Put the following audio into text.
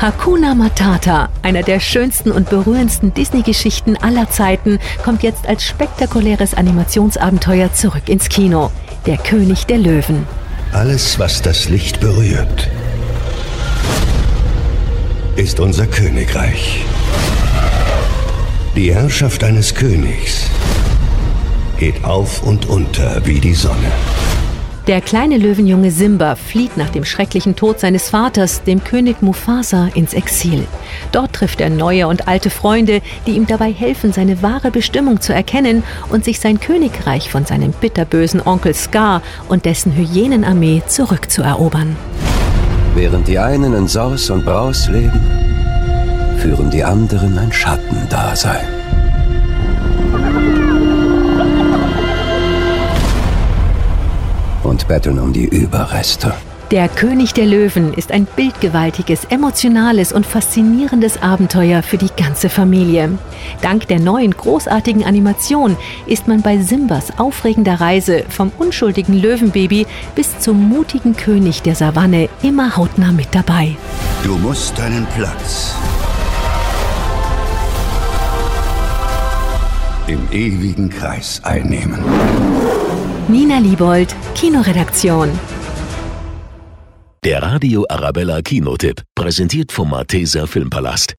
Hakuna Matata, einer der schönsten und berührendsten Disney-Geschichten aller Zeiten, kommt jetzt als spektakuläres Animationsabenteuer zurück ins Kino. Der König der Löwen. Alles, was das Licht berührt, ist unser Königreich. Die Herrschaft eines Königs geht auf und unter wie die Sonne. Der kleine Löwenjunge Simba flieht nach dem schrecklichen Tod seines Vaters, dem König Mufasa, ins Exil. Dort trifft er neue und alte Freunde, die ihm dabei helfen, seine wahre Bestimmung zu erkennen und sich sein Königreich von seinem bitterbösen Onkel Scar und dessen Hyänenarmee zurückzuerobern. Während die einen in Saus und Braus leben, führen die anderen ein Schattendasein. Betteln um die Überreste. Der König der Löwen ist ein bildgewaltiges, emotionales und faszinierendes Abenteuer für die ganze Familie. Dank der neuen großartigen Animation ist man bei Simbas aufregender Reise vom unschuldigen Löwenbaby bis zum mutigen König der Savanne immer hautnah mit dabei. Du musst deinen Platz im ewigen Kreis einnehmen. Nina Liebold, Kinoredaktion. Der Radio Arabella Kinotipp, präsentiert vom Malteser Filmpalast.